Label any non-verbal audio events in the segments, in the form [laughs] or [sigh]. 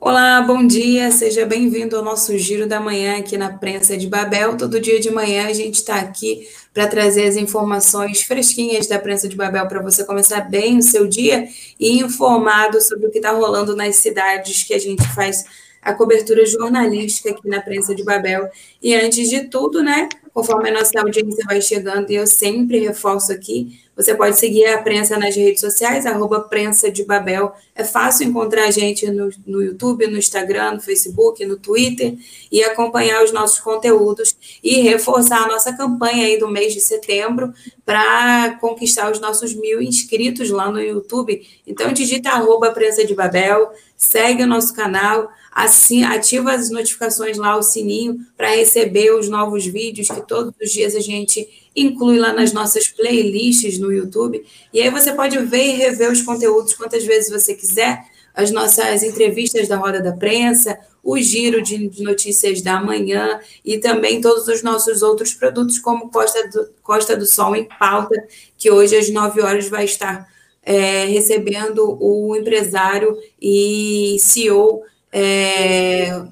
Olá, bom dia, seja bem-vindo ao nosso Giro da Manhã aqui na Prensa de Babel. Todo dia de manhã a gente está aqui para trazer as informações fresquinhas da Prensa de Babel para você começar bem o seu dia e informado sobre o que está rolando nas cidades que a gente faz a cobertura jornalística aqui na Prensa de Babel. E antes de tudo, né, conforme a nossa audiência vai chegando, e eu sempre reforço aqui, você pode seguir a prensa nas redes sociais, arroba prensa de Babel. É fácil encontrar a gente no, no YouTube, no Instagram, no Facebook, no Twitter e acompanhar os nossos conteúdos e reforçar a nossa campanha aí do mês de setembro para conquistar os nossos mil inscritos lá no YouTube. Então, digita arroba prensa de Babel, segue o nosso canal, assim, ativa as notificações lá, o sininho, para receber os novos vídeos que todos os dias a gente inclui lá nas nossas playlists no YouTube. E aí você pode ver e rever os conteúdos quantas vezes você quiser, as nossas entrevistas da Roda da Prensa, o giro de notícias da manhã e também todos os nossos outros produtos, como Costa do, Costa do Sol em pauta, que hoje às 9 horas vai estar é, recebendo o empresário e CEO é,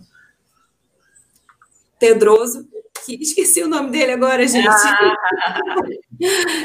Pedroso, que [laughs] esqueci o nome dele agora, gente. Ah. [laughs]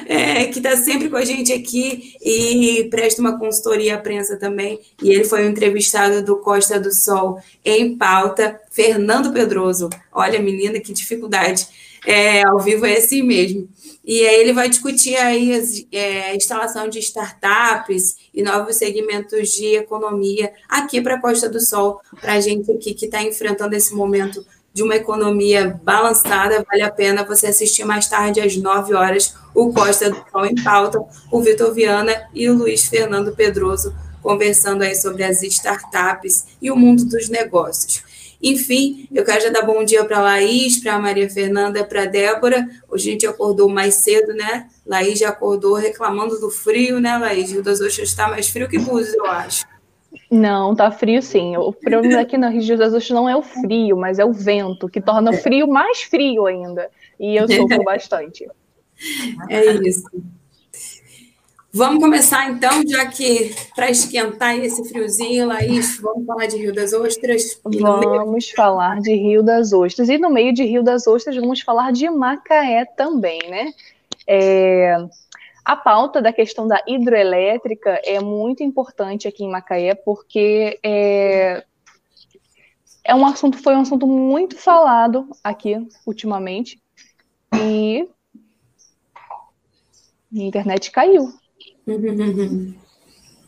É, que está sempre com a gente aqui e presta uma consultoria à prensa também. E ele foi o entrevistado do Costa do Sol em pauta, Fernando Pedroso. Olha, menina, que dificuldade. É, ao vivo é assim mesmo. E aí ele vai discutir aí é, a instalação de startups e novos segmentos de economia aqui para a Costa do Sol, para a gente aqui que está enfrentando esse momento de uma economia balançada, vale a pena você assistir mais tarde, às 9 horas, o Costa do Sol em Pauta, o Vitor Viana e o Luiz Fernando Pedroso conversando aí sobre as startups e o mundo dos negócios. Enfim, eu quero já dar bom dia para a Laís, para a Maria Fernanda, para a Débora. Hoje a gente acordou mais cedo, né? Laís já acordou reclamando do frio, né, Laís? Rio das Ostras está mais frio que Búzios, eu acho. Não, tá frio sim. O problema aqui no Rio das Ostras não é o frio, mas é o vento, que torna o frio mais frio ainda. E eu sofro bastante. [laughs] É isso. Vamos começar então, já que para esquentar esse friozinho, Laís, vamos falar de Rio das Ostras? Vamos falar de Rio das Ostras. E no meio de Rio das Ostras, vamos falar de Macaé também, né? É, a pauta da questão da hidroelétrica é muito importante aqui em Macaé, porque é, é um assunto, foi um assunto muito falado aqui ultimamente. E a internet caiu.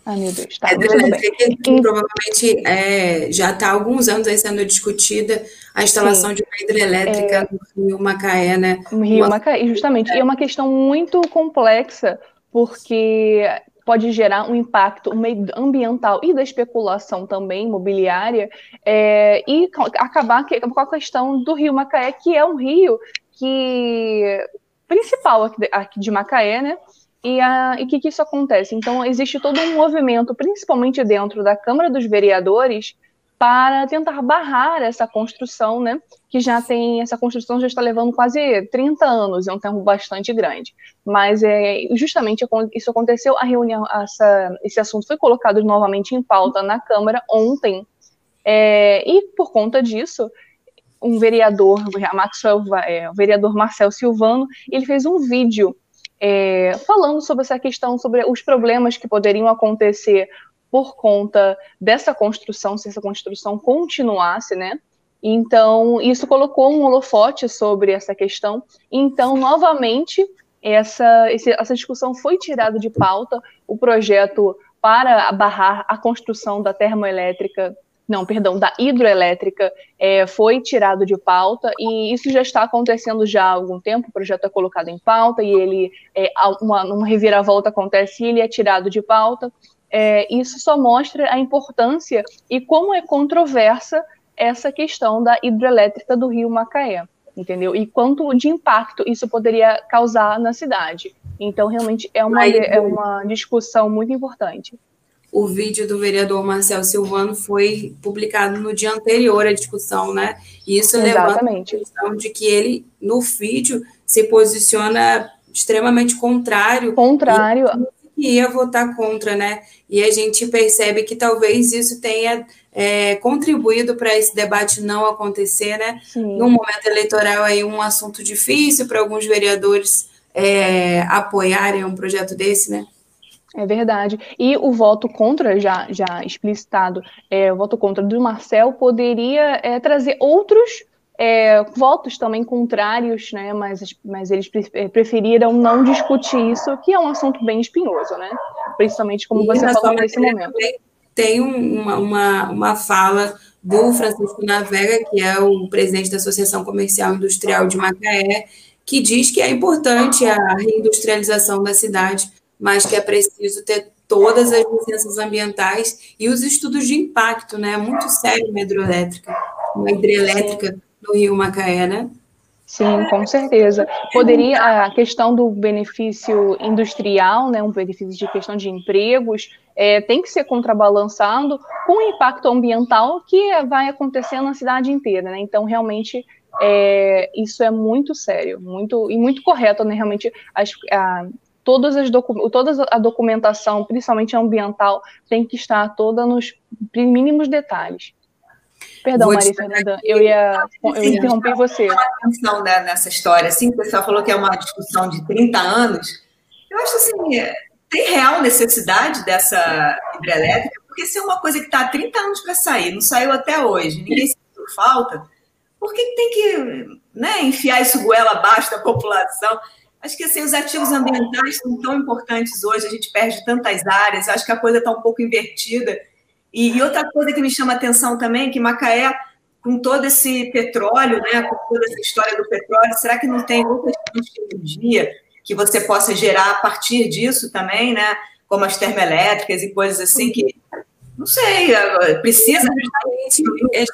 Ai, meu Deus, tá. É, que, que provavelmente é, já está há alguns anos aí sendo discutida a instalação Sim. de uma hidrelétrica é, no Rio Macaé, né? No Rio uma... Macaé, justamente. É. E é uma questão muito complexa, porque pode gerar um impacto ambiental e da especulação também imobiliária, é, e acabar com a questão do Rio Macaé, que é um rio que principal aqui de Macaé, né? E o que, que isso acontece? Então, existe todo um movimento, principalmente dentro da Câmara dos Vereadores, para tentar barrar essa construção, né? Que já tem, essa construção já está levando quase 30 anos, é um tempo bastante grande. Mas é, justamente isso aconteceu, a reunião, essa, esse assunto foi colocado novamente em pauta na Câmara ontem, é, e por conta disso, um vereador, é, o vereador Marcel Silvano, ele fez um vídeo é, falando sobre essa questão, sobre os problemas que poderiam acontecer por conta dessa construção, se essa construção continuasse, né? Então, isso colocou um holofote sobre essa questão. Então, novamente, essa, essa discussão foi tirada de pauta, o projeto para barrar a construção da termoelétrica não, perdão, da hidroelétrica é, foi tirado de pauta e isso já está acontecendo já há algum tempo, o projeto é colocado em pauta e ele, é, uma, uma reviravolta acontece e ele é tirado de pauta. É, isso só mostra a importância e como é controversa essa questão da hidrelétrica do Rio Macaé, entendeu? E quanto de impacto isso poderia causar na cidade. Então, realmente, é uma, é uma discussão muito importante o vídeo do vereador Marcel Silvano foi publicado no dia anterior à discussão, né? E isso Exatamente. levanta a questão de que ele, no vídeo, se posiciona extremamente contrário. Contrário. que ia votar contra, né? E a gente percebe que talvez isso tenha é, contribuído para esse debate não acontecer, né? Sim. No momento eleitoral aí um assunto difícil para alguns vereadores é, apoiarem um projeto desse, né? É verdade. E o voto contra, já, já explicitado, é, o voto contra do Marcel poderia é, trazer outros é, votos também contrários, né? Mas, mas eles é, preferiram não discutir isso, que é um assunto bem espinhoso, né? Principalmente como e você falou nesse momento. Tem uma, uma, uma fala do Francisco Navega, que é o presidente da Associação Comercial Industrial de Macaé, que diz que é importante a reindustrialização da cidade, mas que é preciso ter todas as licenças ambientais e os estudos de impacto, né? É muito sério uma hidrelétrica, uma hidrelétrica no Rio Macaé, né? Sim, com certeza. Poderia a questão do benefício industrial, né, um benefício de questão de empregos, é, tem que ser contrabalançado com o impacto ambiental que vai acontecer na cidade inteira, né? Então, realmente, é, isso é muito sério, muito e muito correto, né? Realmente, as, a, todas as docu toda a documentação, principalmente ambiental, tem que estar toda nos mínimos detalhes. Perdão, Maria Fernanda, eu ia, eu ia interromper você. atenção né, nessa história, assim, o pessoal falou que é uma discussão de 30 anos. Eu acho assim, tem real necessidade dessa hidrelétrica, porque se é uma coisa que está há 30 anos para sair, não saiu até hoje, ninguém sentiu falta, por que tem que né, enfiar isso goela abaixo da população? Acho que assim, os ativos ambientais são tão importantes hoje, a gente perde tantas áreas, acho que a coisa está um pouco invertida. E, e, outra coisa que me chama a atenção também é que Macaé, com todo esse petróleo, né, com toda essa história do petróleo, será que não tem outras fontes de energia que você possa gerar a partir disso também, né? Como as termoelétricas e coisas assim que não sei, precisa justamente é, é,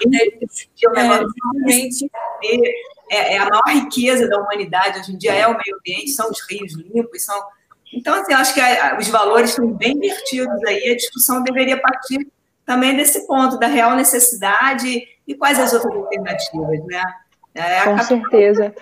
a maior riqueza da humanidade hoje em dia é o meio ambiente, são os rios limpos, são então, assim, acho que os valores estão bem invertidos aí, a discussão deveria partir também desse ponto da real necessidade e quais as outras alternativas, né? É, Com certeza.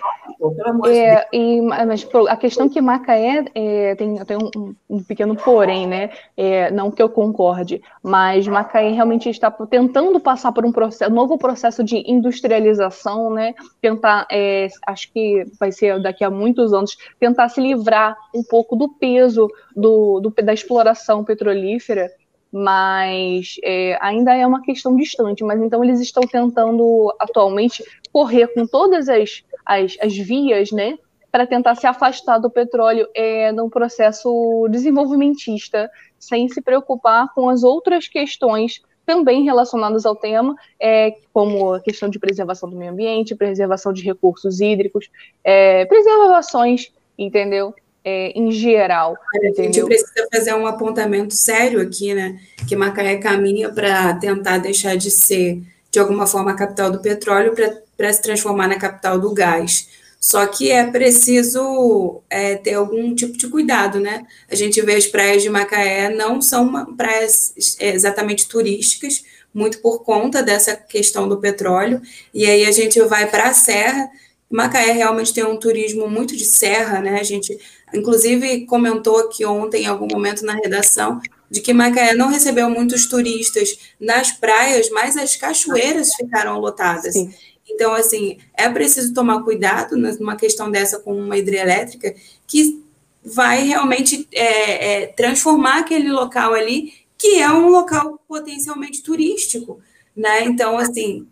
É, e, mas a questão que Macaé é, tem, tem um, um, pequeno porém, né? É, não que eu concorde, mas Macaé realmente está tentando passar por um processo, novo processo de industrialização, né? Tentar, é, acho que vai ser daqui a muitos anos, tentar se livrar um pouco do peso do, do da exploração petrolífera mas é, ainda é uma questão distante. Mas então eles estão tentando atualmente correr com todas as, as, as vias, né, para tentar se afastar do petróleo é, num processo desenvolvimentista, sem se preocupar com as outras questões também relacionadas ao tema, é, como a questão de preservação do meio ambiente, preservação de recursos hídricos, é, preservações, entendeu? é, em geral. A gente precisa fazer um apontamento sério aqui, né? Que Macaé caminha para tentar deixar de ser, de alguma forma, a capital do petróleo para se transformar na capital do gás. Só que é preciso é, ter algum tipo de cuidado, né? A gente vê as praias de Macaé não são praias é, exatamente turísticas, muito por conta dessa questão do petróleo. E aí a gente vai para a serra. Macaé realmente tem um turismo muito de serra, né? A gente inclusive comentou aqui ontem, em algum momento na redação, de que Macaé não recebeu muitos turistas nas praias, mas as cachoeiras ficaram lotadas. Sim. Então, assim, é preciso tomar cuidado numa questão dessa com uma hidrelétrica que vai realmente é, é, transformar aquele local ali, que é um local potencialmente turístico, né? Então, assim,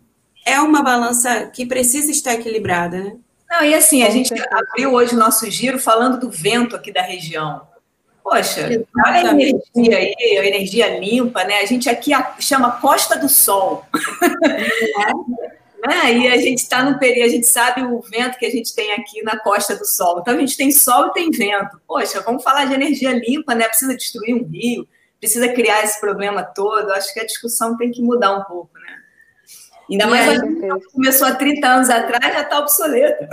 é uma balança que precisa estar equilibrada, né? Não, e assim, a gente abriu hoje o nosso giro falando do vento aqui da região. Poxa, olha a energia aí, a energia limpa, né? A gente aqui chama Costa do Sol. [laughs] né? E a gente está no período, a gente sabe o vento que a gente tem aqui na Costa do Sol. Então a gente tem sol e tem vento. Poxa, vamos falar de energia limpa, né? Precisa destruir um rio, precisa criar esse problema todo. Acho que a discussão tem que mudar um pouco, né? Ainda mais a gente começou há 30 anos atrás, já está obsoleta.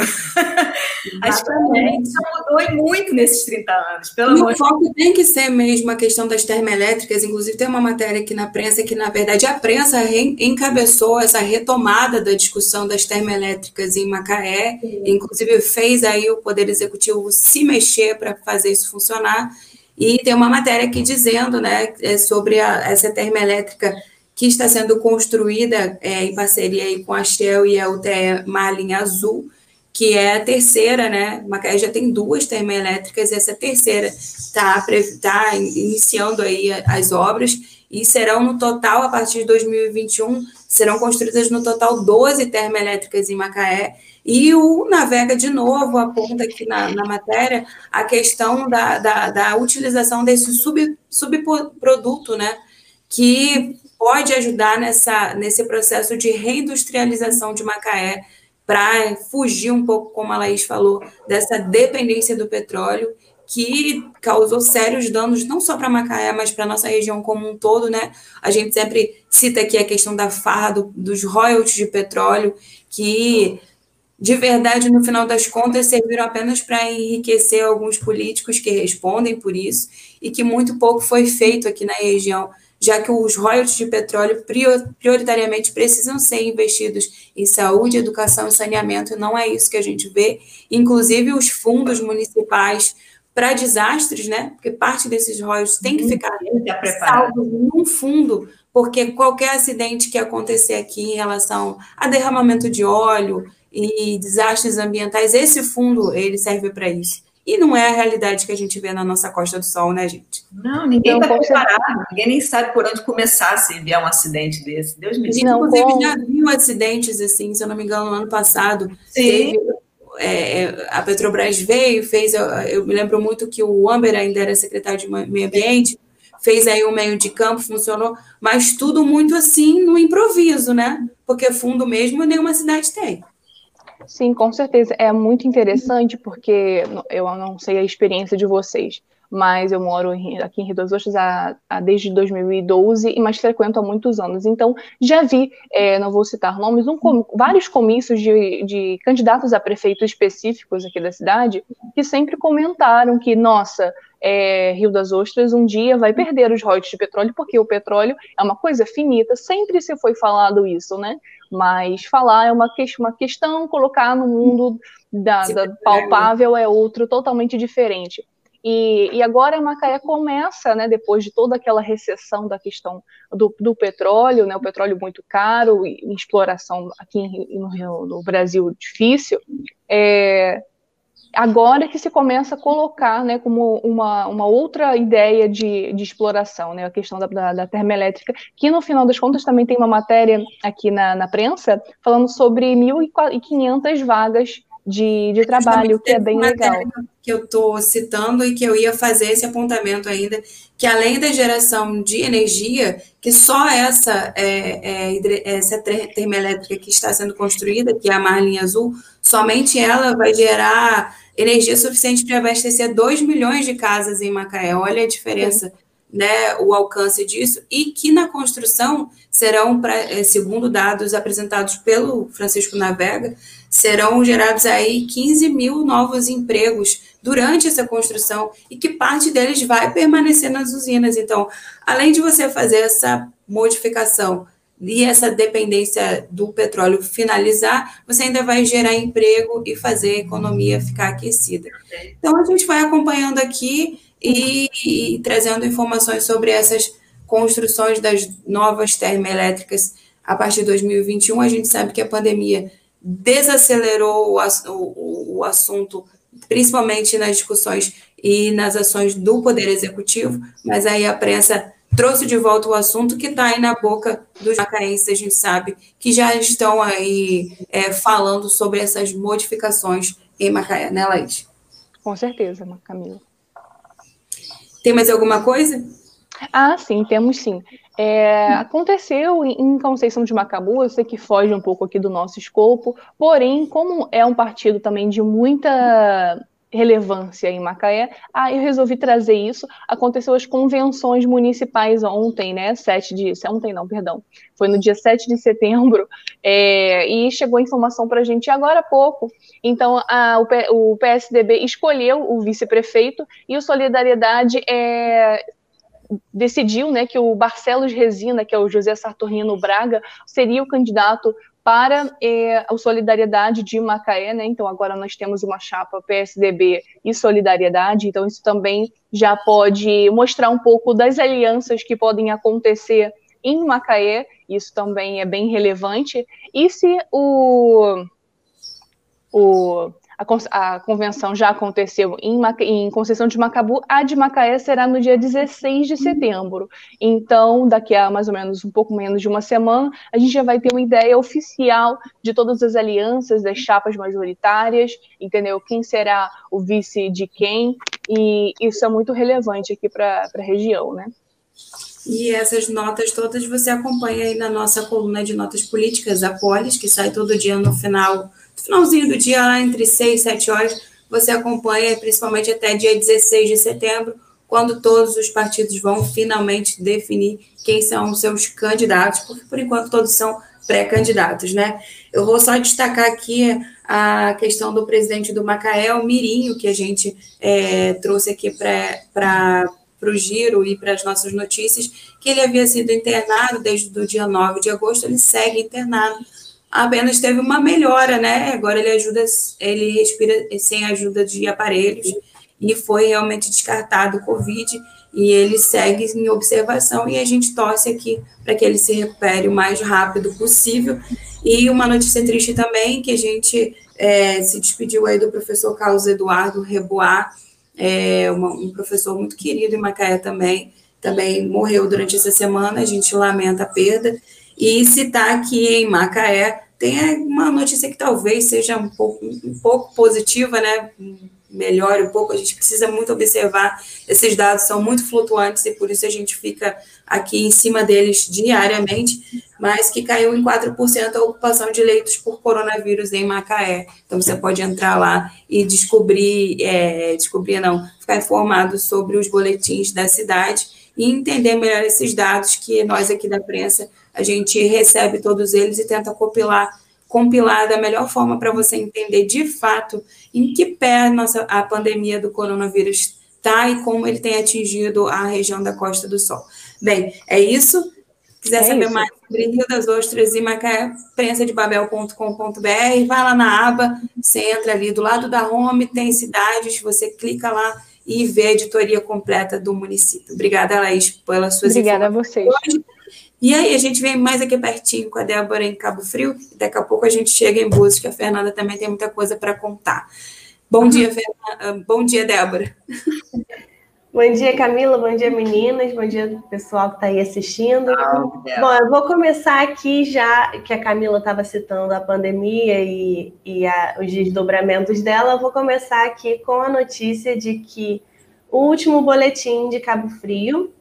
Acho que já mudou muito nesses 30 anos. Pelo e o foco tem que ser mesmo a questão das termoelétricas. Inclusive, tem uma matéria aqui na prensa que, na verdade, a prensa encabeçou essa retomada da discussão das termoelétricas em Macaé. Sim. Inclusive, fez aí o Poder Executivo se mexer para fazer isso funcionar. E tem uma matéria aqui dizendo, né, é sobre a, essa termoelétrica que está sendo construída é, em parceria com a Shell e a UTE Marlin Azul, que é a terceira, né? Macaé já tem duas termoelétricas, e essa terceira está tá iniciando aí as obras e serão no total, a partir de 2021, serão construídas no total 12 termoelétricas em Macaé. E o Navega, de novo, aponta aqui na, na matéria a questão da, da, da utilização desse sub, subproduto, né? Que pode ajudar nessa, nesse processo de reindustrialização de Macaé, para fugir um pouco, como a Laís falou, dessa dependência do petróleo que causou sérios danos não só para Macaé, mas para a nossa região como um todo, né? A gente sempre cita aqui a questão da farra do, dos royalties de petróleo, que de verdade, no final das contas, serviram apenas para enriquecer alguns políticos que respondem por isso, e que muito pouco foi feito aqui na região já que os royalties de petróleo prioritariamente precisam ser investidos em saúde, educação e saneamento, e não é isso que a gente vê. Inclusive, os fundos municipais para desastres, né? Porque parte desses royalties tem que uhum. ficar salvos num fundo, porque qualquer acidente que acontecer aqui em relação a derramamento de óleo e desastres ambientais, esse fundo ele serve para isso. E não é a realidade que a gente vê na nossa Costa do Sol, né, gente? Não, ninguém está preparado, ninguém nem sabe por onde começar se vier um acidente desse. Deus me livre. Inclusive, já viu acidentes assim, se eu não me engano, no ano passado. Sim. Teve, é, é, a Petrobras veio, fez. Eu, eu, me lembro muito que o Amber ainda era secretário de Meio Ambiente, fez aí um meio de campo, funcionou, mas tudo muito assim no improviso, né? Porque fundo mesmo nenhuma cidade tem. Sim, com certeza. É muito interessante porque eu não sei a experiência de vocês, mas eu moro aqui em Rio das Ostras há, há desde 2012, mas frequento há muitos anos. Então, já vi, é, não vou citar nomes, um, vários comícios de, de candidatos a prefeito específicos aqui da cidade que sempre comentaram que, nossa, é, Rio das Ostras um dia vai perder os royalties de petróleo, porque o petróleo é uma coisa finita, sempre se foi falado isso, né? Mas falar é uma, que, uma questão, colocar no mundo da, da palpável é outro totalmente diferente. E, e, agora Macaé começa, né, depois de toda aquela recessão da questão do, do petróleo, né, o petróleo muito caro e exploração aqui no, no Brasil difícil, é, agora que se começa a colocar né, como uma, uma outra ideia de, de exploração, né, a questão da, da, da, termoelétrica, que no final das contas também tem uma matéria aqui na, na prensa falando sobre 1.500 vagas de, de trabalho, que é bem legal. Que eu estou citando e que eu ia fazer esse apontamento ainda, que além da geração de energia, que só essa, é, é, essa termoelétrica que está sendo construída, que é a Marlinha Azul, somente ela vai gerar energia suficiente para abastecer 2 milhões de casas em Macaé. Olha a diferença, né, o alcance disso, e que na construção serão, pra, é, segundo dados apresentados pelo Francisco Navega, serão gerados aí 15 mil novos empregos durante essa construção e que parte deles vai permanecer nas usinas. Então, além de você fazer essa modificação e essa dependência do petróleo finalizar, você ainda vai gerar emprego e fazer a economia ficar aquecida. Então, a gente vai acompanhando aqui e, e trazendo informações sobre essas construções das novas termoelétricas a partir de 2021. A gente sabe que a pandemia desacelerou o, o, o assunto, principalmente nas discussões e nas ações do Poder Executivo, mas aí a prensa trouxe de volta o assunto que está aí na boca dos macaenses, a gente sabe, que já estão aí é, falando sobre essas modificações em Macaé, né, Laís? Com certeza, Camila. Tem mais alguma coisa? Ah, sim, temos sim. É, aconteceu em Conceição de Macabu, eu sei que foge um pouco aqui do nosso escopo, porém, como é um partido também de muita relevância em Macaé, ah, eu resolvi trazer isso. Aconteceu as convenções municipais ontem, né? 7 de. Ontem não, perdão. Foi no dia 7 de setembro, é, e chegou a informação para a gente agora há pouco. Então, a, o, o PSDB escolheu o vice-prefeito e o Solidariedade é, decidiu né, que o Barcelos Resina, que é o José Sartorino Braga, seria o candidato para é, a solidariedade de Macaé, né? Então agora nós temos uma chapa PSDB e solidariedade, então isso também já pode mostrar um pouco das alianças que podem acontecer em Macaé, isso também é bem relevante. E se o, o a, a, convenção já aconteceu em, em, Conceição de Macabu, a de Macaé será no dia 16 de setembro. Então, daqui a mais ou menos um pouco menos de uma semana, a gente já vai ter uma ideia oficial de todas as alianças, das chapas majoritárias, entendeu? Quem será o vice de quem, e isso é muito relevante aqui para a região, né? E essas notas todas você acompanha aí na nossa coluna de notas políticas, a Polis, que sai todo dia no final finalzinho do dia, lá entre 6 e 7 horas, você acompanha, principalmente até dia 16 de setembro, quando todos os partidos vão finalmente definir quem são os seus candidatos, porque por enquanto todos são pré-candidatos, né? Eu vou só destacar aqui a questão do presidente do Macaé, o Mirinho, que a gente é, trouxe aqui para o giro e para as nossas notícias, que ele havia sido internado desde o dia 9 de agosto, ele segue internado apenas teve uma melhora, né? Agora ele ajuda, ele respira sem ajuda de aparelhos e foi realmente descartado o Covid e ele segue em observação e a gente torce aqui para que ele se recupere o mais rápido possível. E uma notícia triste também, que a gente é, se despediu aí do professor Carlos Eduardo Reboar, é, uma, um professor muito querido em Macaé também, também morreu durante essa semana, a gente lamenta a perda, e citar aqui em Macaé, tem uma notícia que talvez seja um pouco, um pouco positiva, né? Melhore um pouco, a gente precisa muito observar. Esses dados são muito flutuantes e por isso a gente fica aqui em cima deles diariamente, mas que caiu em 4% a ocupação de leitos por coronavírus em Macaé. Então você pode entrar lá e descobrir, é, descobrir não, ficar informado sobre os boletins da cidade e entender melhor esses dados que nós aqui da prensa a gente recebe todos eles e tenta compilar, compilar da melhor forma para você entender de fato em que pé a, nossa, a pandemia do coronavírus está e como ele tem atingido a região da Costa do Sol. Bem, é isso. Quiser é saber isso. mais sobre Rio das Ostras e Macaé, prensadebabel.com.br, vai lá na aba, você entra ali do lado da home, tem cidades, você clica lá e vê a editoria completa do município. Obrigada, Laís, pelas suas Obrigada a vocês. E aí a gente vem mais aqui pertinho com a Débora em Cabo Frio, e daqui a pouco a gente chega em Búzios, que a Fernanda também tem muita coisa para contar. Bom dia, Fernanda. Bom dia, Débora. [laughs] Bom dia, Camila. Bom dia, meninas. Bom dia, pessoal que está aí assistindo. Bom, eu vou começar aqui já, que a Camila estava citando a pandemia e, e a, os desdobramentos dela. Eu vou começar aqui com a notícia de que o último boletim de Cabo Frio,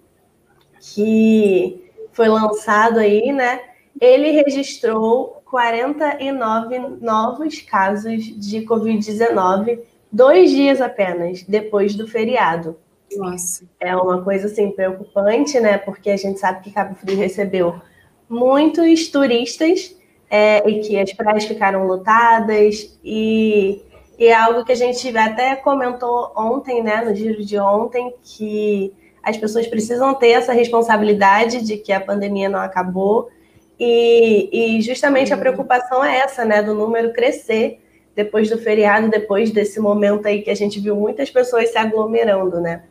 que foi lançado aí, né? Ele registrou 49 novos casos de Covid-19, dois dias apenas depois do feriado. Nossa. É uma coisa assim preocupante, né? Porque a gente sabe que Cabo Frio recebeu muitos turistas é, e que as praias ficaram lotadas e, e é algo que a gente até comentou ontem, né? No giro de ontem, que as pessoas precisam ter essa responsabilidade de que a pandemia não acabou. E, e justamente a preocupação é essa, né? Do número crescer depois do feriado, depois desse momento aí que a gente viu muitas pessoas se aglomerando, né?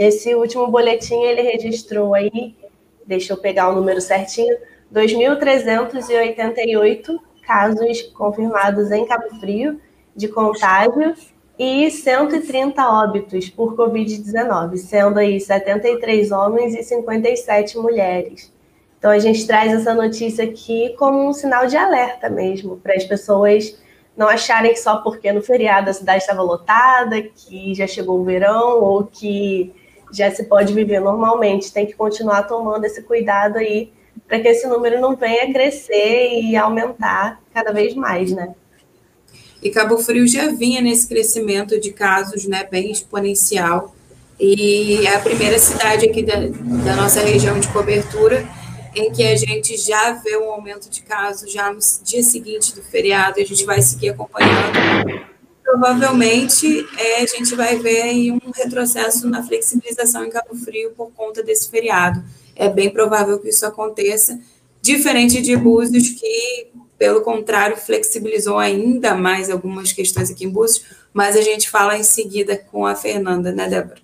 Esse último boletim ele registrou aí, deixa eu pegar o número certinho, 2.388 casos confirmados em Cabo Frio de contágio e 130 óbitos por Covid-19, sendo aí 73 homens e 57 mulheres. Então a gente traz essa notícia aqui como um sinal de alerta mesmo, para as pessoas não acharem que só porque no feriado a cidade estava lotada, que já chegou o verão ou que já se pode viver normalmente. Tem que continuar tomando esse cuidado aí para que esse número não venha crescer e aumentar cada vez mais, né? E Cabo Frio já vinha nesse crescimento de casos né, bem exponencial. E é a primeira cidade aqui da, da nossa região de cobertura em que a gente já vê um aumento de casos já no dia seguinte do feriado, a gente vai seguir acompanhando. Provavelmente é, a gente vai ver aí um retrocesso na flexibilização em Cabo Frio por conta desse feriado. É bem provável que isso aconteça, diferente de Búzios, que pelo contrário, flexibilizou ainda mais algumas questões aqui em Búzios, mas a gente fala em seguida com a Fernanda, né, Débora?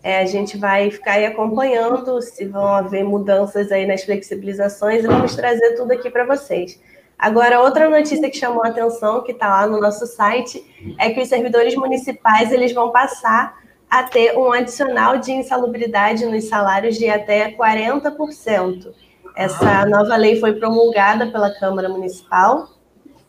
É, a gente vai ficar aí acompanhando se vão haver mudanças aí nas flexibilizações e vamos trazer tudo aqui para vocês. Agora, outra notícia que chamou a atenção, que está lá no nosso site, é que os servidores municipais eles vão passar a ter um adicional de insalubridade nos salários de até 40%. Essa nova lei foi promulgada pela Câmara Municipal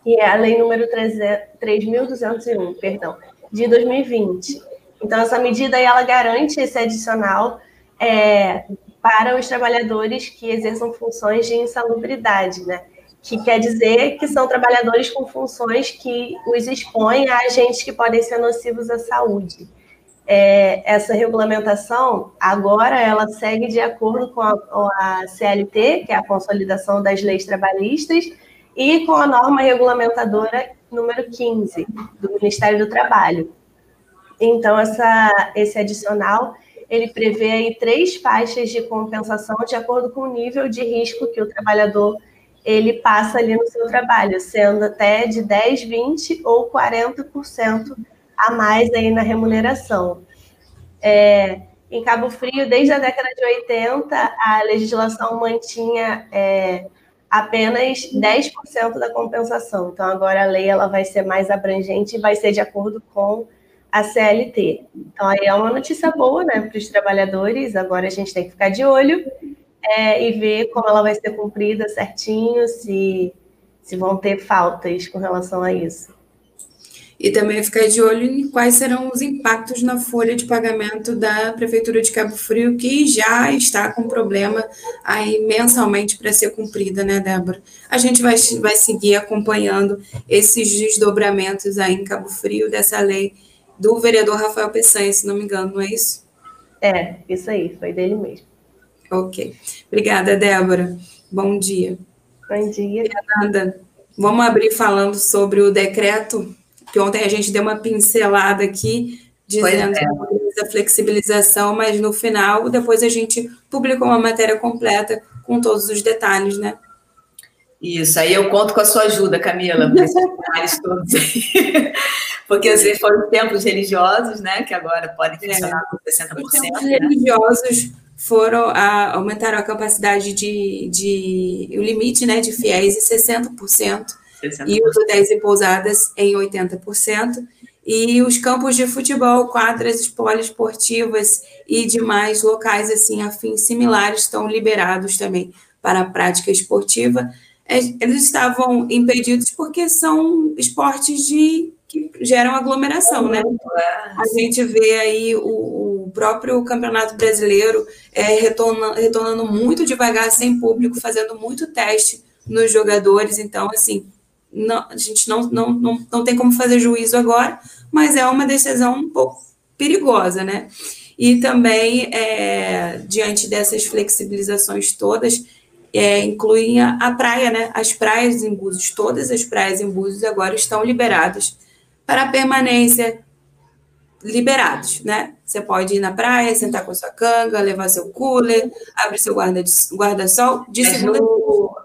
e é a lei número 3.201, perdão, de 2020. Então, essa medida ela garante esse adicional é, para os trabalhadores que exerçam funções de insalubridade, né? Que quer dizer que são trabalhadores com funções que os expõem a agentes que podem ser nocivos à saúde. É, essa regulamentação, agora, ela segue de acordo com a, com a, CLT, que é a Consolidação das Leis Trabalhistas, e com a norma regulamentadora número 15, do Ministério do Trabalho. Então, essa, esse adicional, ele prevê aí três faixas de compensação de acordo com o nível de risco que o trabalhador ele passa ali no seu trabalho, sendo até de 10, 20 ou 40% a mais aí na remuneração. É, em Cabo Frio, desde a década de 80, a legislação mantinha é, apenas 10% da compensação. Então, agora a lei ela vai ser mais abrangente e vai ser de acordo com a CLT. Então, aí é uma notícia boa né, para os trabalhadores. Agora a gente tem que ficar de olho é, e ver como ela vai ser cumprida certinho, se, se vão ter faltas com relação a isso. E também ficar de olho em quais serão os impactos na folha de pagamento da Prefeitura de Cabo Frio, que já está com problema aí mensalmente para ser cumprida, né, Débora? A gente vai, vai seguir acompanhando esses desdobramentos aí em Cabo Frio dessa lei do vereador Rafael Peçanha, se não me engano, não é isso? É, isso aí, foi dele mesmo. Ok. Obrigada, Débora. Bom dia. Bom dia. Fernanda, vamos abrir falando sobre o decreto, que ontem a gente deu uma pincelada aqui, dizendo é. a flexibilização, mas no final, depois a gente publicou uma matéria completa com todos os detalhes, né? Isso, aí eu conto com a sua ajuda, Camila, para esses detalhes todos aí. [laughs] Porque às vezes foram templos religiosos, né? Que agora podem é. funcionar é. com 60%. Os templos né? religiosos foram a, aumentaram a capacidade de, de o limite né, de fiéis em 60%, 60%. e os hotéis e pousadas em 80%. E os campos de futebol, quadras poliesportivas e demais locais assim afins similares estão liberados também para a prática esportiva. É, eles estavam impedidos porque são esportes de que geram aglomeração, né? A gente vê aí o, o próprio Campeonato Brasileiro é, retorna, retornando muito devagar, sem público, fazendo muito teste nos jogadores. Então, assim, não, a gente não, não, não, não tem como fazer juízo agora, mas é uma decisão um pouco perigosa, né? E também, é, diante dessas flexibilizações todas, é, incluem a, a, praia, né? As praias em Búzios, todas as praias em Búzios agora estão liberadas para permanência liberados, né? Você pode ir na praia, sentar com a sua canga, levar seu cooler, abrir seu guarda-sol guarda de segunda. No,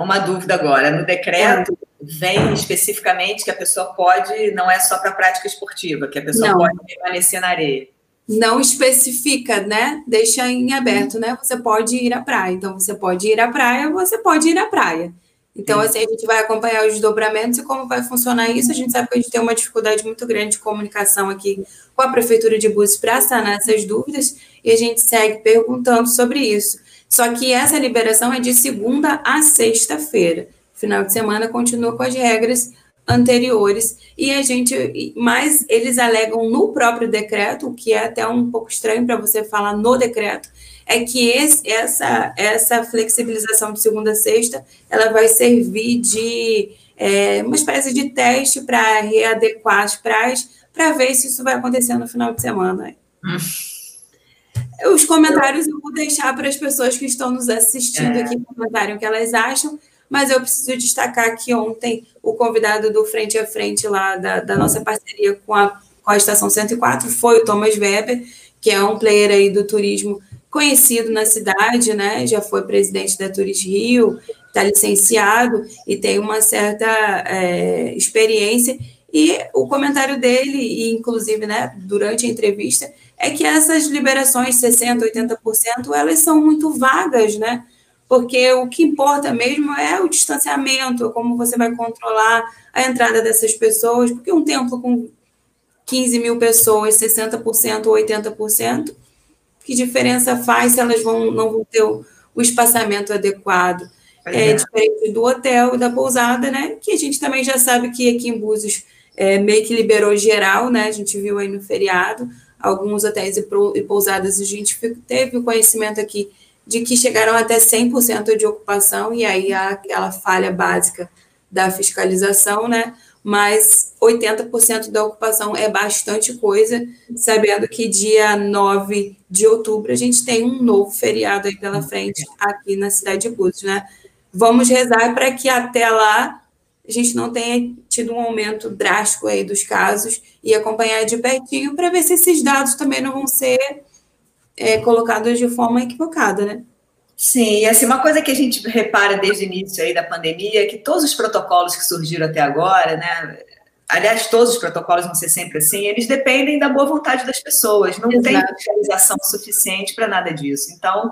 uma dúvida agora, no decreto vem especificamente que a pessoa pode, não é só para prática esportiva, que a pessoa não. pode permanecer na areia. Não especifica, né? Deixa em aberto, né? Você pode ir à praia. Então, você pode ir à praia, você pode ir à praia. Então, assim, a gente vai acompanhar os desdobramentos e como vai funcionar isso. A gente sabe que a gente tem uma dificuldade muito grande de comunicação aqui com a Prefeitura de Búzios para sanar essas dúvidas e a gente segue perguntando sobre isso. Só que essa liberação é de segunda a sexta-feira. Final de semana continua com as regras anteriores e a gente, mas eles alegam no próprio decreto, o que é até um pouco estranho para você falar no decreto, é que esse, essa, essa flexibilização de segunda a sexta, ela vai servir de é, uma espécie de teste para readequar as praias, para ver se isso vai acontecer no final de semana. Hum. Os comentários eu vou deixar para as pessoas que estão nos assistindo é. aqui comentarem o que elas acham, mas eu preciso destacar que ontem o convidado do Frente a Frente lá da, da nossa parceria com a, com a Estação 104 foi o Thomas Weber, que é um player aí do turismo conhecido na cidade, né? Já foi presidente da Turis Rio, está licenciado e tem uma certa é, experiência. E o comentário dele, e inclusive né, durante a entrevista, é que essas liberações, 60%, 80%, elas são muito vagas, né? Porque o que importa mesmo é o distanciamento, como você vai controlar a entrada dessas pessoas, porque um templo com 15 mil pessoas, 60% ou 80%, que diferença faz se elas vão, não vão ter o, o espaçamento adequado? É, é, diferente do hotel e da pousada, né? Que a gente também já sabe que aqui em Búzios é, meio que liberou geral, né? A gente viu aí no feriado, alguns hotéis e, e pousadas, a gente teve o conhecimento aqui de que chegaram até 100% de ocupação, e aí há aquela falha básica da fiscalização, né? Mas 80% da ocupação é bastante coisa, sabendo que dia 9 de outubro a gente tem um novo feriado aí pela frente aqui na cidade de Búzios, né? Vamos rezar para que até lá a gente não tenha tido um aumento drástico aí dos casos e acompanhar de pertinho para ver se esses dados também não vão ser é, colocados de forma equivocada, né? Sim, e assim, uma coisa que a gente repara desde o início aí da pandemia é que todos os protocolos que surgiram até agora, né? Aliás, todos os protocolos vão ser sempre assim, eles dependem da boa vontade das pessoas, não Exato. tem fiscalização suficiente para nada disso. Então,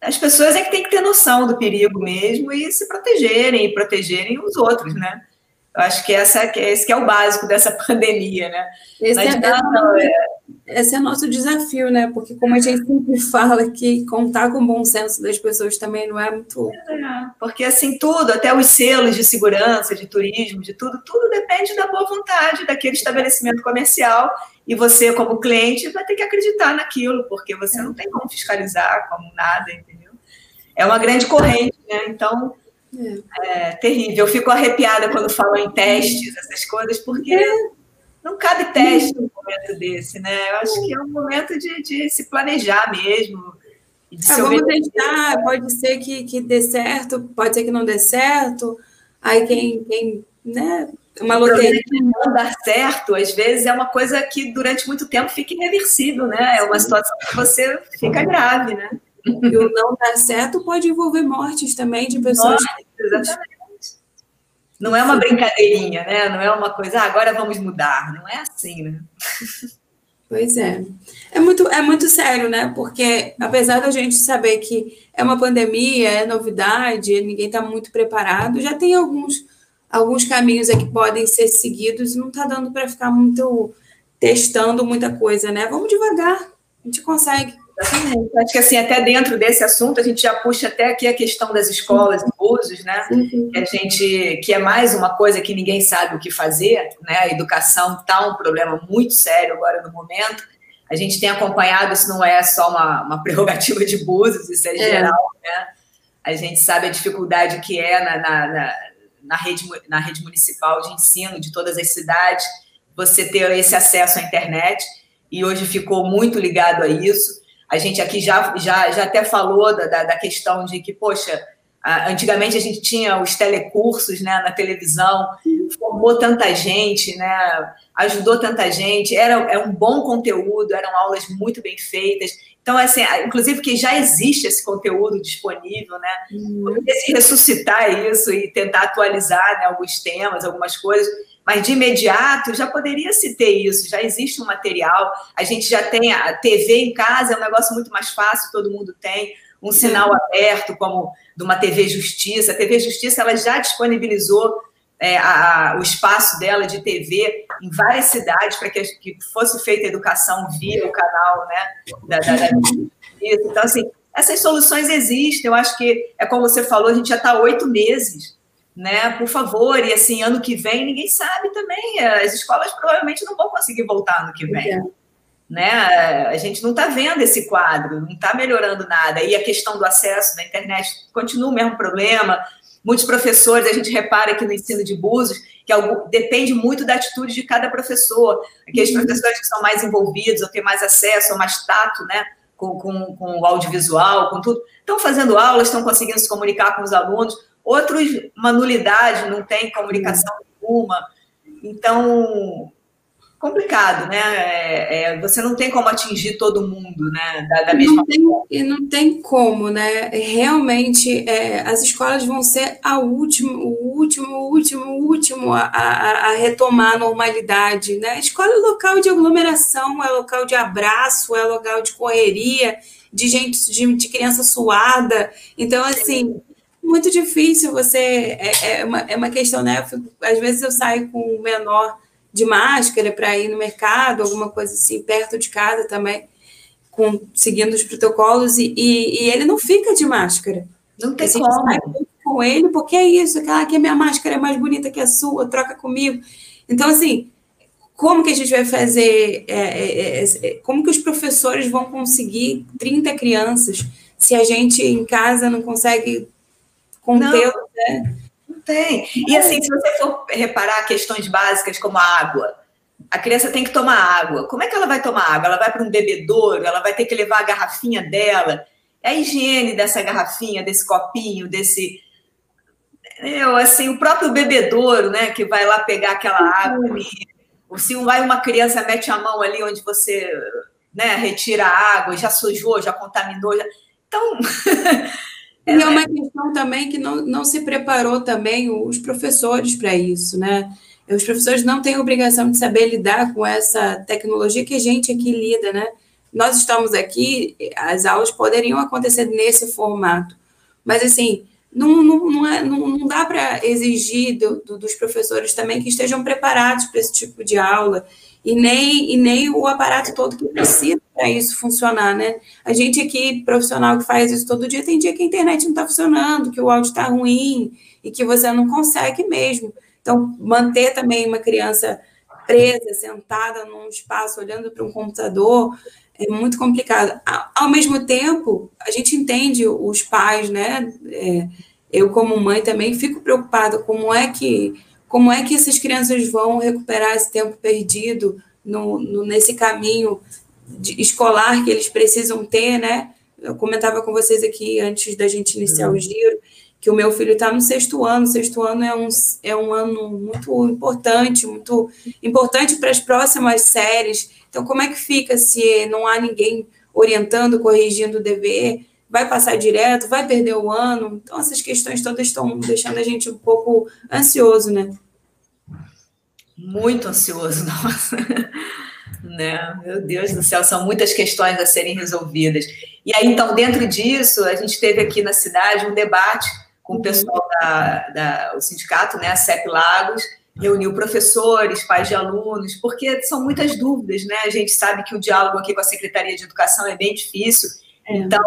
as pessoas é que têm que ter noção do perigo mesmo e se protegerem e protegerem os outros, né? Eu acho que essa, esse que é o básico dessa [laughs] pandemia, né? Esse é, é, esse é nosso desafio, né? Porque como a gente sempre fala que contar com o bom senso das pessoas também não é muito... É, porque assim, tudo, até os selos de segurança, de turismo, de tudo, tudo depende da boa vontade daquele estabelecimento comercial e você, como cliente, vai ter que acreditar naquilo, porque você não tem como fiscalizar, como nada, entendeu? É uma grande corrente, né? Então, é. é terrível. Eu fico arrepiada quando falam em testes, essas coisas, porque é. não cabe teste num momento desse, né? Eu acho que é um momento de, de se planejar mesmo. É, vamos testar, pode ser que, que dê certo, pode ser que não dê certo. Aí quem, quem né, uma loteria que não dar certo, às vezes é uma coisa que durante muito tempo fica irreversível, né? É uma situação que você fica grave, né? E o não dar certo pode envolver mortes também de pessoas. Exatamente. Não é uma brincadeirinha, né? Não é uma coisa, ah, agora vamos mudar. Não é assim, né? Pois é. É muito, é muito sério, né? Porque apesar da gente saber que é uma pandemia, é novidade, ninguém está muito preparado, já tem alguns alguns caminhos que podem ser seguidos, não está dando para ficar muito testando muita coisa, né? Vamos devagar, a gente consegue. Acho que assim, até dentro desse assunto, a gente já puxa até aqui a questão das escolas e usos, né? Uhum. Que a gente, que é mais uma coisa que ninguém sabe o que fazer, né? A educação está um problema muito sério agora no momento. A gente tem acompanhado, isso não é só uma, uma [laughs] prerrogativa de Búzios, isso é, é, geral, né? A gente sabe a dificuldade que é na, na, na na rede, na rede municipal de ensino de todas as cidades, você ter esse acesso à internet, e hoje ficou muito ligado a isso. A gente aqui já, já, já até falou da, da, da questão de que, poxa, antigamente a gente tinha os telecursos né, na televisão, formou tanta gente, né, ajudou tanta gente, era, era um bom conteúdo, eram aulas muito bem feitas. Então, assim, inclusive que já existe esse conteúdo disponível, né? Uhum. se ressuscitar isso e tentar atualizar né, alguns temas, algumas coisas, mas de imediato já poderia se ter isso, já existe um material, a gente já tem a TV em casa, é um negócio muito mais fácil, todo mundo tem, um sinal uhum. aberto, como de uma TV Justiça. A TV Justiça ela já disponibilizou é, a, o espaço dela de TV em várias cidades para que, que, fosse feita a educação via o canal né, da, da, da Então, assim, essas soluções existem. Eu acho que, é como você falou, a gente já está oito meses, né? Por favor, e assim, ano que vem, ninguém sabe também. As escolas provavelmente não vão conseguir voltar ano que vem. É. Né? A gente não está vendo esse quadro, não está melhorando nada. E a questão do acesso da internet continua o mesmo problema. Muitos professores, a gente repara aqui no ensino de Búzios, que algo, depende muito da atitude de cada professor. Aqueles uhum. professores que são mais envolvidos, ou têm mais acesso, ou mais tato, né? Com, com, com o audiovisual, com tudo, estão fazendo aulas, estão conseguindo se comunicar com os alunos. Outros, uma nulidade, não tem comunicação uhum. nenhuma. Então, complicado, né? É, é, você não tem como atingir todo mundo, né? Da, da mesma não tem, E não tem como, né? Realmente, é, as escolas vão ser a última, o último, o último, o último a, a, a, retomar a normalidade, né? A escola é local de aglomeração, é local de abraço, é local de correria, de gente, de, de criança suada. Então, assim, muito difícil você. É, é, uma, é uma questão, né? Às vezes eu saio com o menor de máscara para ir no mercado, alguma coisa assim, perto de casa também, com, seguindo os protocolos, e, e, e ele não fica de máscara. Não tem como. Com ele, porque é isso, aquela que a minha máscara é mais bonita que a sua, troca comigo. Então, assim, como que a gente vai fazer? É, é, é, é como que os professores vão conseguir 30 crianças se a gente em casa não consegue conter, né? Tem. E assim, se você for reparar questões básicas como a água, a criança tem que tomar água. Como é que ela vai tomar água? Ela vai para um bebedouro, ela vai ter que levar a garrafinha dela. É a higiene dessa garrafinha, desse copinho, desse. Eu, assim, o próprio bebedouro, né, que vai lá pegar aquela água ali. Ou se vai uma criança mete a mão ali onde você né, retira a água, já sujou, já contaminou. Já... Então, [laughs] E é uma questão também que não, não se preparou também os professores para isso, né? Os professores não têm obrigação de saber lidar com essa tecnologia que a gente aqui lida, né? Nós estamos aqui, as aulas poderiam acontecer nesse formato, mas assim, não, não, não, é, não, não dá para exigir do, do, dos professores também que estejam preparados para esse tipo de aula e nem, e nem o aparato todo que precisa para isso funcionar, né? A gente aqui, profissional que faz isso todo dia, tem dia que a internet não está funcionando, que o áudio está ruim e que você não consegue mesmo. Então, manter também uma criança presa, sentada num espaço, olhando para um computador, é muito complicado. Ao mesmo tempo, a gente entende os pais, né? É, eu, como mãe, também fico preocupada como é que como é que essas crianças vão recuperar esse tempo perdido no, no, nesse caminho de, escolar que eles precisam ter, né? Eu comentava com vocês aqui antes da gente iniciar uhum. o giro que o meu filho está no sexto ano. O sexto ano é um, é um ano muito importante, muito importante para as próximas séries. Então, como é que fica se não há ninguém orientando, corrigindo o dever? Vai passar direto, vai perder o ano. Então, essas questões todas estão deixando a gente um pouco ansioso, né? Muito ansioso, [laughs] nossa. né? Meu Deus do céu, são muitas questões a serem resolvidas. E aí, então, dentro disso, a gente teve aqui na cidade um debate com o uhum. pessoal da, da o sindicato, né, a CEP Lagos, reuniu professores, pais de alunos, porque são muitas dúvidas, né? A gente sabe que o diálogo aqui com a Secretaria de Educação é bem difícil. Então,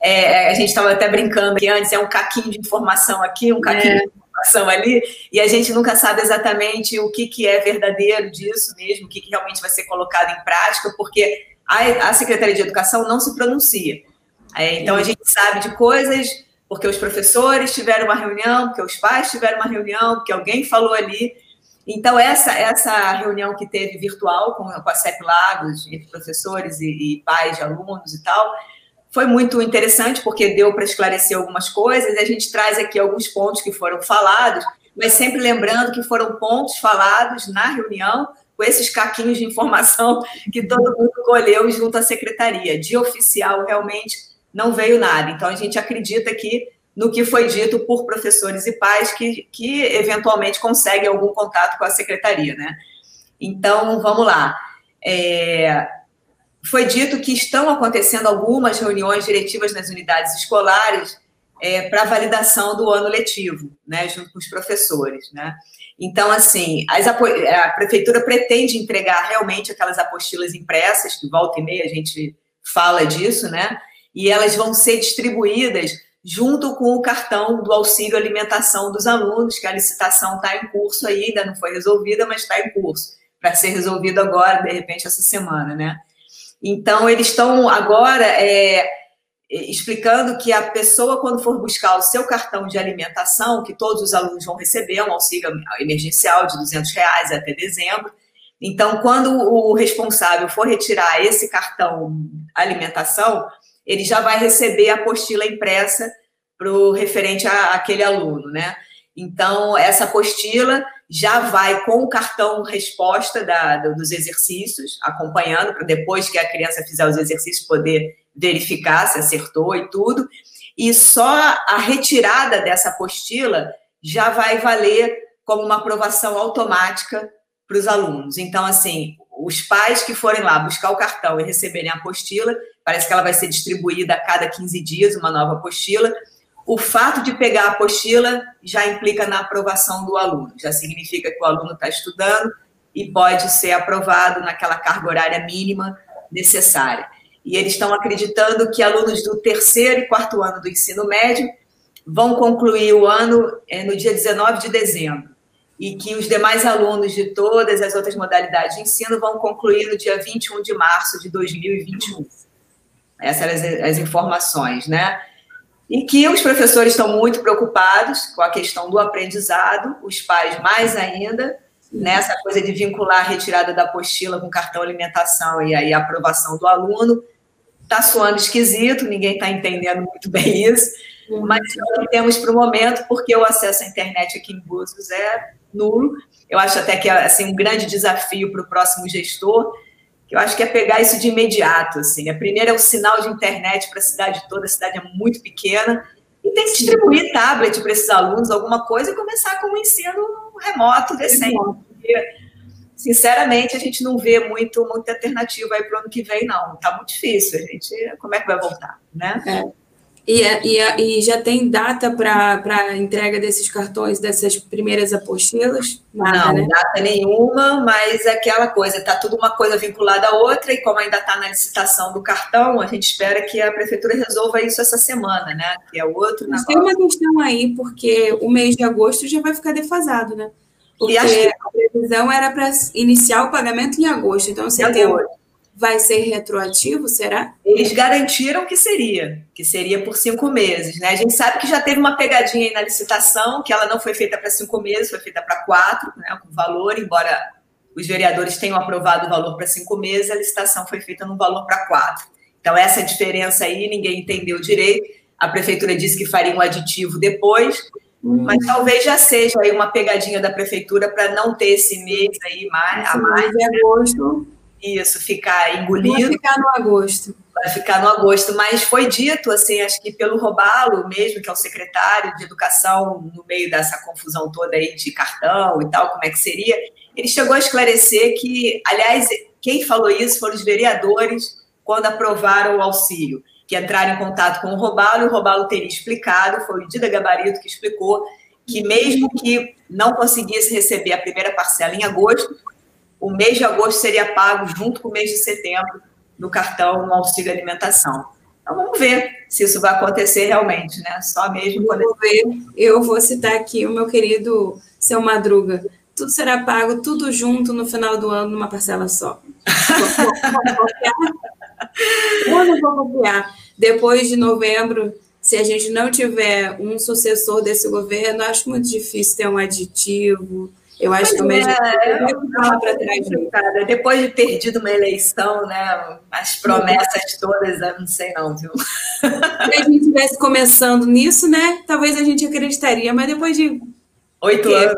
é, a gente estava até brincando que antes é um caquinho de informação aqui, um caquinho é. de informação ali, e a gente nunca sabe exatamente o que, que é verdadeiro disso mesmo, o que, que realmente vai ser colocado em prática, porque a, a Secretaria de Educação não se pronuncia. É, então, a gente sabe de coisas porque os professores tiveram uma reunião, porque os pais tiveram uma reunião, porque alguém falou ali. Então, essa, essa reunião que teve virtual com, com a CEP Lagos, entre professores e, e pais de alunos e tal, foi muito interessante porque deu para esclarecer algumas coisas. E a gente traz aqui alguns pontos que foram falados, mas sempre lembrando que foram pontos falados na reunião com esses caquinhos de informação [laughs] que todo mundo colheu junto à secretaria. De oficial, realmente não veio nada. Então, a gente acredita que no que foi dito por professores e pais que, que eventualmente conseguem algum contato com a secretaria, né? Então, vamos lá. É, foi dito que estão acontecendo algumas reuniões diretivas nas unidades escolares é, para validação do ano letivo, né, junto com os professores, né. Então, assim, as, a prefeitura pretende entregar realmente aquelas apostilas impressas, que volta e meia a gente fala disso, né, e elas vão ser distribuídas junto com o cartão do auxílio alimentação dos alunos, que a licitação está em curso aí, ainda não foi resolvida, mas está em curso, para ser resolvido agora, de repente, essa semana, né. Então, eles estão agora é, explicando que a pessoa, quando for buscar o seu cartão de alimentação, que todos os alunos vão receber um auxílio emergencial de 200 reais até dezembro. Então, quando o responsável for retirar esse cartão alimentação, ele já vai receber a apostila impressa para o referente àquele aluno, né? Então, essa apostila já vai com o cartão resposta da, dos exercícios, acompanhando, para depois que a criança fizer os exercícios poder verificar se acertou e tudo. E só a retirada dessa apostila já vai valer como uma aprovação automática para os alunos. Então, assim, os pais que forem lá buscar o cartão e receberem a apostila, parece que ela vai ser distribuída a cada 15 dias, uma nova apostila o fato de pegar a apostila já implica na aprovação do aluno, já significa que o aluno está estudando e pode ser aprovado naquela carga horária mínima necessária. E eles estão acreditando que alunos do terceiro e quarto ano do ensino médio vão concluir o ano é, no dia 19 de dezembro e que os demais alunos de todas as outras modalidades de ensino vão concluir no dia 21 de março de 2021. Essas eram as, as informações, né? E que os professores estão muito preocupados com a questão do aprendizado, os pais mais ainda, nessa coisa de vincular a retirada da apostila com cartão alimentação e aí a aprovação do aluno. Está soando esquisito, ninguém está entendendo muito bem isso, mas temos para o momento, porque o acesso à internet aqui em Búzios é nulo. Eu acho até que é assim, um grande desafio para o próximo gestor, eu acho que é pegar isso de imediato. Assim. A primeira é o sinal de internet para a cidade toda, a cidade é muito pequena, e tem que distribuir tablet para esses alunos, alguma coisa, e começar com um ensino remoto, decente. Porque, sinceramente, a gente não vê muito, muita alternativa aí para o ano que vem, não. Está muito difícil, a gente. Como é que vai voltar? Né? É. E, é, e, é, e, já tem data para a entrega desses cartões, dessas primeiras apostilas? Nada, não, né? data nenhuma, mas é aquela coisa, está tudo uma coisa vinculada à outra, e como ainda está na licitação do cartão, a gente espera que a prefeitura resolva isso essa semana, né? Que é outro Mas tem uma questão aí, porque o mês de agosto já vai ficar defasado, né? Porque que... a previsão era para iniciar o pagamento em agosto, então você tem vai ser retroativo, será? Eles garantiram que seria, que seria por cinco meses, né? A gente sabe que já teve uma pegadinha aí na licitação, que ela não foi feita para cinco meses, foi feita para quatro, né? Com valor, embora os vereadores tenham aprovado o valor para cinco meses, a licitação foi feita no valor para quatro. Então, essa diferença aí ninguém entendeu direito. A prefeitura disse que faria um aditivo depois, hum. mas talvez já seja aí uma pegadinha da prefeitura para não ter esse mês aí mais, a mais. De agosto isso, ficar engolido. Vai ficar no agosto. Vai ficar no agosto, mas foi dito, assim, acho que pelo Robalo mesmo, que é o secretário de Educação, no meio dessa confusão toda aí de cartão e tal, como é que seria, ele chegou a esclarecer que, aliás, quem falou isso foram os vereadores quando aprovaram o auxílio, que entraram em contato com o Robalo, e o Robalo teria explicado, foi o Dida Gabarito que explicou, que mesmo que não conseguisse receber a primeira parcela em agosto, o mês de agosto seria pago junto com o mês de setembro no cartão no auxílio alimentação. Então vamos ver se isso vai acontecer realmente, né? Só mesmo quando. Vou ver. Eu vou citar aqui o meu querido seu Madruga. Tudo será pago, tudo junto no final do ano, numa parcela só. [laughs] Eu não vou copiar. Depois de novembro, se a gente não tiver um sucessor desse governo, acho muito difícil ter um aditivo, eu acho que o mesmo é. Depois de perdido uma eleição, né? As promessas todas, eu não sei não, viu? Se a gente estivesse começando nisso, né? Talvez a gente acreditaria, mas depois de oito anos.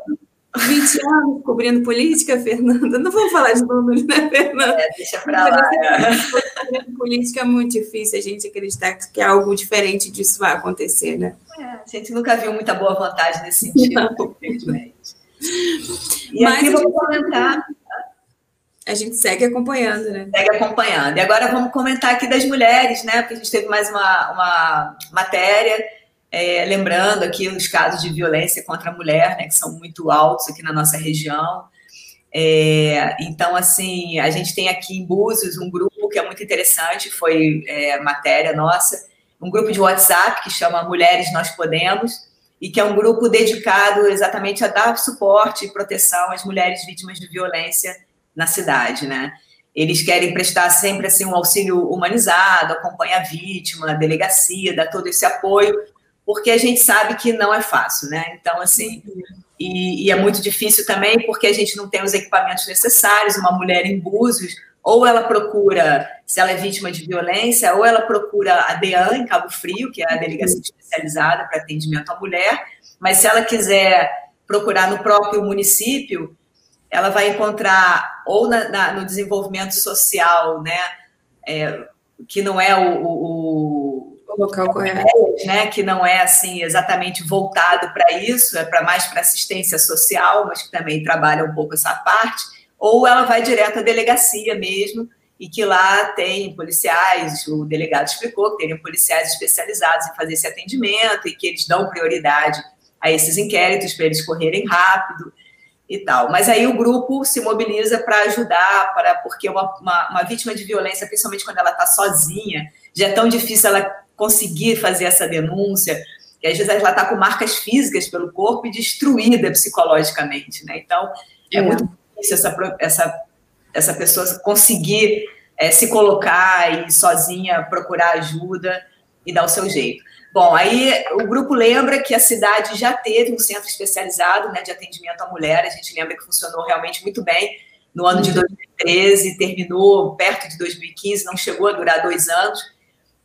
20 anos cobrindo política, Fernanda. Não vamos falar de números, né, Fernanda? É, deixa para lá. É. Política é muito difícil a gente acreditar que algo diferente disso vai acontecer, né? É, a gente nunca viu muita boa vontade nesse sentido, infelizmente. E Mas aqui vamos comentar. A gente segue acompanhando, né? Segue acompanhando. E agora vamos comentar aqui das mulheres, né? Porque a gente teve mais uma, uma matéria, é, lembrando aqui os casos de violência contra a mulher, né? Que são muito altos aqui na nossa região. É, então, assim, a gente tem aqui em Búzios um grupo que é muito interessante, foi é, matéria nossa, um grupo de WhatsApp que chama Mulheres Nós Podemos, e que é um grupo dedicado exatamente a dar suporte e proteção às mulheres vítimas de violência na cidade, né? Eles querem prestar sempre assim um auxílio humanizado, acompanhar a vítima, a delegacia, dar todo esse apoio, porque a gente sabe que não é fácil, né? Então, assim, e, e é muito difícil também porque a gente não tem os equipamentos necessários. Uma mulher em Búzios ou ela procura, se ela é vítima de violência, ou ela procura a DEAN em Cabo Frio, que é a delegacia especializada para atendimento à mulher, mas se ela quiser procurar no próprio município, ela vai encontrar ou na, na, no desenvolvimento social, né, é, que não é o, o, o local correto, né, que não é assim exatamente voltado para isso, é para mais para assistência social, mas que também trabalha um pouco essa parte, ou ela vai direto à delegacia mesmo e que lá tem policiais, o delegado explicou que teriam policiais especializados em fazer esse atendimento e que eles dão prioridade a esses inquéritos para eles correrem rápido e tal. Mas aí o grupo se mobiliza para ajudar, para porque uma, uma, uma, vítima de violência, principalmente quando ela está sozinha, já é tão difícil ela conseguir fazer essa denúncia, que às vezes ela está com marcas físicas pelo corpo e destruída psicologicamente, né? Então é, é. muito difícil essa, essa, essa pessoa conseguir é, se colocar e sozinha procurar ajuda e dar o seu jeito. Bom, aí o grupo lembra que a cidade já teve um centro especializado né, de atendimento à mulher, a gente lembra que funcionou realmente muito bem no ano de 2013, uhum. terminou perto de 2015, não chegou a durar dois anos,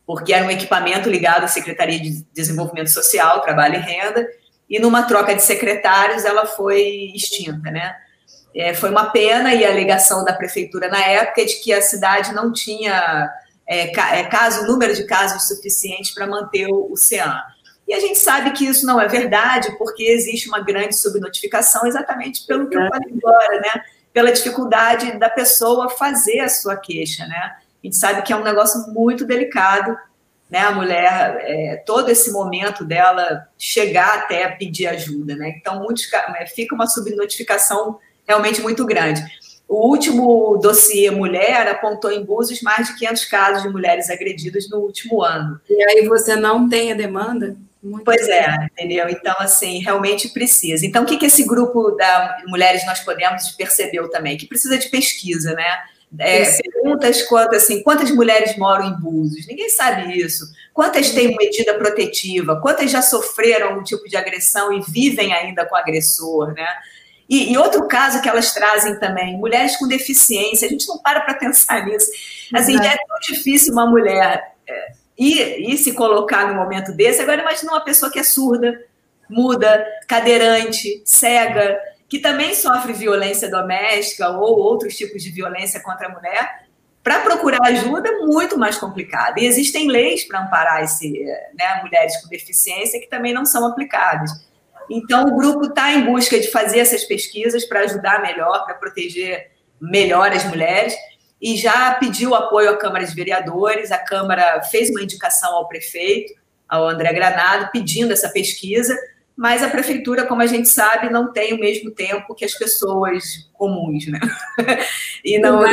porque era um equipamento ligado à Secretaria de Desenvolvimento Social, Trabalho e Renda, e numa troca de secretários ela foi extinta, né? É, foi uma pena e a alegação da prefeitura na época é de que a cidade não tinha é, é, caso, número de casos suficiente para manter o, o CEAN. E a gente sabe que isso não é verdade, porque existe uma grande subnotificação, exatamente pelo que eu falei agora, né? Pela dificuldade da pessoa fazer a sua queixa, né? A gente sabe que é um negócio muito delicado, né? A mulher, é, todo esse momento dela chegar até pedir ajuda, né? Então, muitos, é, fica uma subnotificação realmente muito grande. O último dossiê mulher apontou em Búzios mais de 500 casos de mulheres agredidas no último ano. E aí você não tem a demanda? Muito pois é, entendeu? Então, assim, realmente precisa. Então, o que, que esse grupo da Mulheres Nós Podemos percebeu também? Que precisa de pesquisa, né? É, perguntas quanto assim, quantas mulheres moram em Búzios? Ninguém sabe isso. Quantas têm medida protetiva? Quantas já sofreram algum tipo de agressão e vivem ainda com o agressor, né? E, e, outro caso que elas trazem também, mulheres com deficiência, a gente não para para pensar nisso. Assim, é tão difícil uma mulher é, ir, ir se colocar no momento desse. Agora, imagina uma pessoa que é surda, muda, cadeirante, cega, que também sofre violência doméstica ou outros tipos de violência contra a mulher. Para procurar ajuda é muito mais complicado. E existem leis para amparar esse, né, mulheres com deficiência que também não são aplicadas. Então, o grupo está em busca de fazer essas pesquisas para ajudar melhor, para proteger melhor as mulheres, e já pediu apoio à Câmara de Vereadores. A Câmara fez uma indicação ao prefeito, ao André Granado, pedindo essa pesquisa, mas a prefeitura, como a gente sabe, não tem o mesmo tempo que as pessoas comuns, né? [laughs] e não. não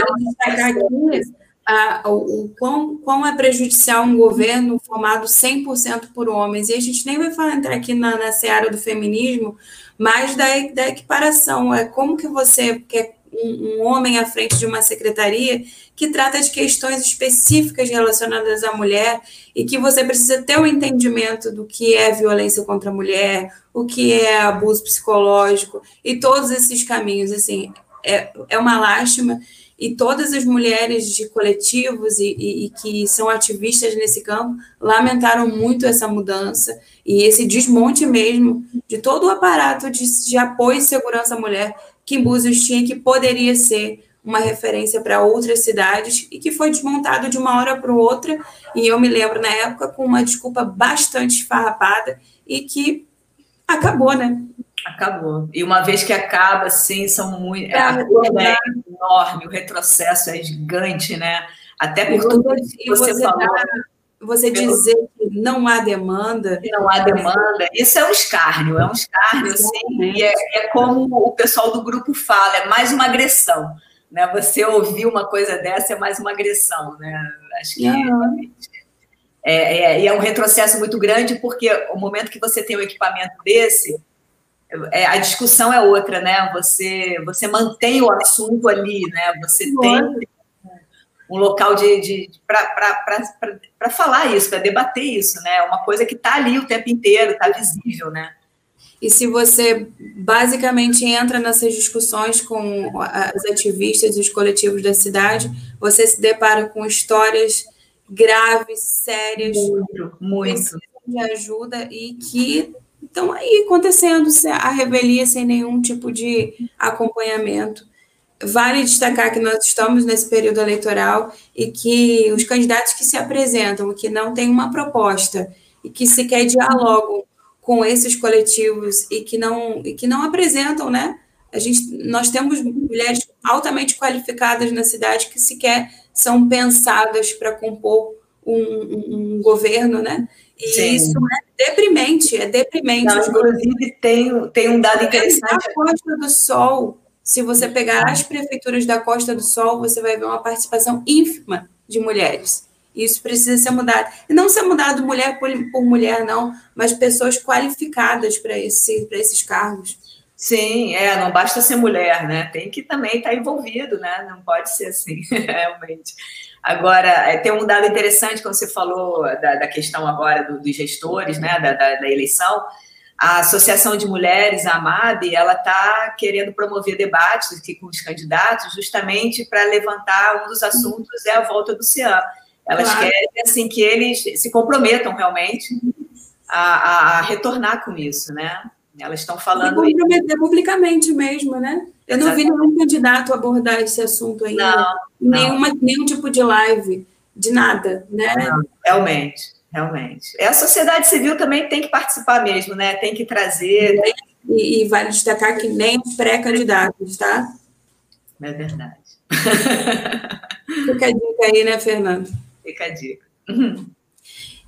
a, o, o quão, quão é prejudicial um governo formado 100% por homens. E a gente nem vai falar, entrar aqui na, na seara do feminismo, mas da, da equiparação. É como que você quer um, um, homem à frente de uma secretaria que trata de questões específicas relacionadas à mulher e que você precisa ter o um entendimento do que é violência contra a mulher, o que é abuso psicológico e todos esses caminhos. Assim, é, é uma lástima e todas as mulheres de coletivos e, e, e, que são ativistas nesse campo lamentaram muito essa mudança e esse desmonte mesmo de todo o aparato de, de apoio e segurança à mulher que Búzios tinha, que poderia ser uma referência para outras cidades e que foi desmontado de uma hora para outra. E eu me lembro na época com uma desculpa bastante esfarrapada e que acabou, né? Acabou. E uma vez que acaba, assim, são muito. É, a curva é enorme, o retrocesso é gigante, né? Até por tudo que você, você falou. Dá, você dizer que não há demanda. Não há demanda, isso é um escárnio, é um escárnio, assim, e é, é, como o pessoal do grupo fala, é mais uma agressão. Né? Você ouvir uma coisa dessa é mais uma agressão, né? Acho que. É, é, e é um retrocesso muito grande, porque o momento que você tem um equipamento desse, é, a discussão é outra, né? Você, você mantém o assunto ali, né? Você tem um local de, de para falar isso, para debater isso, né? Uma coisa que está ali o tempo inteiro, está visível, né? E se você basicamente entra nessas discussões com as ativistas e os coletivos da cidade, você se depara com histórias graves, sérias, muito, muito. de ajuda e que estão aí acontecendo a revelia sem nenhum tipo de acompanhamento. Vale destacar que nós estamos nesse período eleitoral e que os candidatos que se apresentam, que não têm uma proposta e que sequer dialogam com esses coletivos e que não, e que não apresentam, né? A gente, nós temos mulheres altamente qualificadas na cidade que sequer são pensadas para compor um, um, um, governo, né? E Sim. isso é deprimente, é deprimente. Não, inclusive, tem, tem um dado interessante. A Costa do Sol, se você pegar as prefeituras da Costa do Sol, você vai ver uma participação ínfima de mulheres. Isso precisa ser mudado. E não ser mudado mulher por, por mulher, não, mas pessoas qualificadas para esse, esses cargos. Sim, é, não basta ser mulher, né? Tem que também estar tá envolvido, né? Não pode ser assim, [laughs] realmente. Agora, é, tem um dado interessante quando você falou da, da questão agora do, dos gestores, né, da, da, da, eleição. A Associação de Mulheres, a AMAB, ela está querendo promover debates aqui com os candidatos justamente para levantar um dos assuntos é a volta do CIAM. Elas claro. querem assim que eles se comprometam realmente a, a, a retornar com isso, né? Elas estão falando. E comprometer publicamente mesmo, né? Eu não vi nenhum candidato abordar esse assunto ainda. Não, Nenhuma, não. Nenhum tipo de live, de nada, né? Não, realmente, realmente. É, a sociedade civil também tem que participar mesmo, né? Tem que trazer. E, e vale destacar que nem pré-candidatos, tá? É verdade. Fica a dica aí, né, Fernando? Fica a dica. Uhum.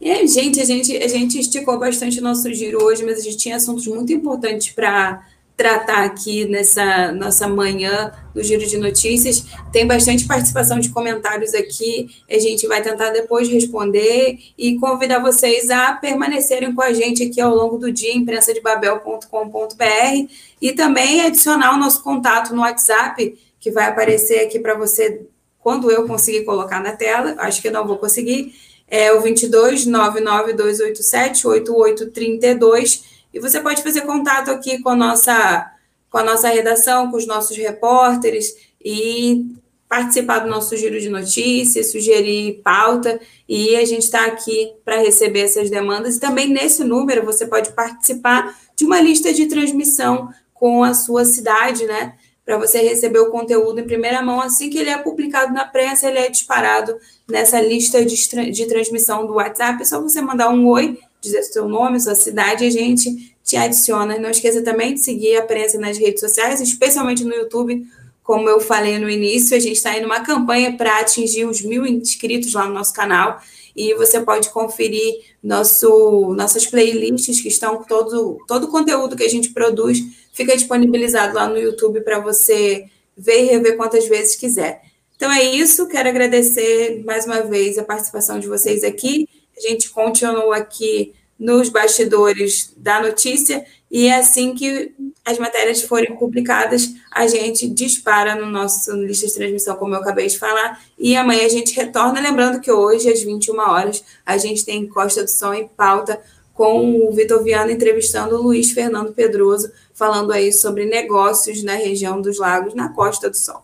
É, gente, a gente, a gente esticou bastante o nosso giro hoje, mas a gente tinha assuntos muito importantes para tratar aqui nessa nossa manhã do Giro de Notícias. Tem bastante participação de comentários aqui, a gente vai tentar depois responder e convidar vocês a permanecerem com a gente aqui ao longo do dia, imprensadebabel.com.br e também adicionar o nosso contato no WhatsApp, que vai aparecer aqui para você quando eu conseguir colocar na tela, acho que não vou conseguir, é o 22 99287 8832 e você pode fazer contato aqui com a nossa, com a nossa redação, com os nossos repórteres e participar do nosso giro de notícias, sugerir pauta, e a gente está aqui para receber essas demandas. E também nesse número você pode participar de uma lista de transmissão com a sua cidade, né? Para você receber o conteúdo em primeira mão, assim que ele é publicado na prensa, ele é disparado nessa lista de, de transmissão do WhatsApp. É só você mandar um oi dizer seu nome, sua cidade, a gente te adiciona. Não esqueça também de seguir a prensa nas redes sociais, especialmente no YouTube. Como eu falei no início, a gente está indo uma campanha para atingir os mil inscritos lá no nosso canal. E você pode conferir nosso, nossas playlists que estão com todo, todo o conteúdo que a gente produz, fica disponibilizado lá no YouTube para você ver e rever quantas vezes quiser. Então é isso, quero agradecer mais uma vez a participação de vocês aqui. A gente continua aqui nos bastidores da notícia e é assim que as matérias forem publicadas, a gente dispara no nosso lista de transmissão, como eu acabei de falar, e amanhã a gente retorna, lembrando que hoje, às 21 horas, a gente tem Costa do Sol em pauta com o Vitor Viana entrevistando o Luiz Fernando Pedroso, falando aí sobre negócios na região dos lagos, na Costa do Sol.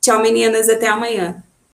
Tchau, meninas, até amanhã.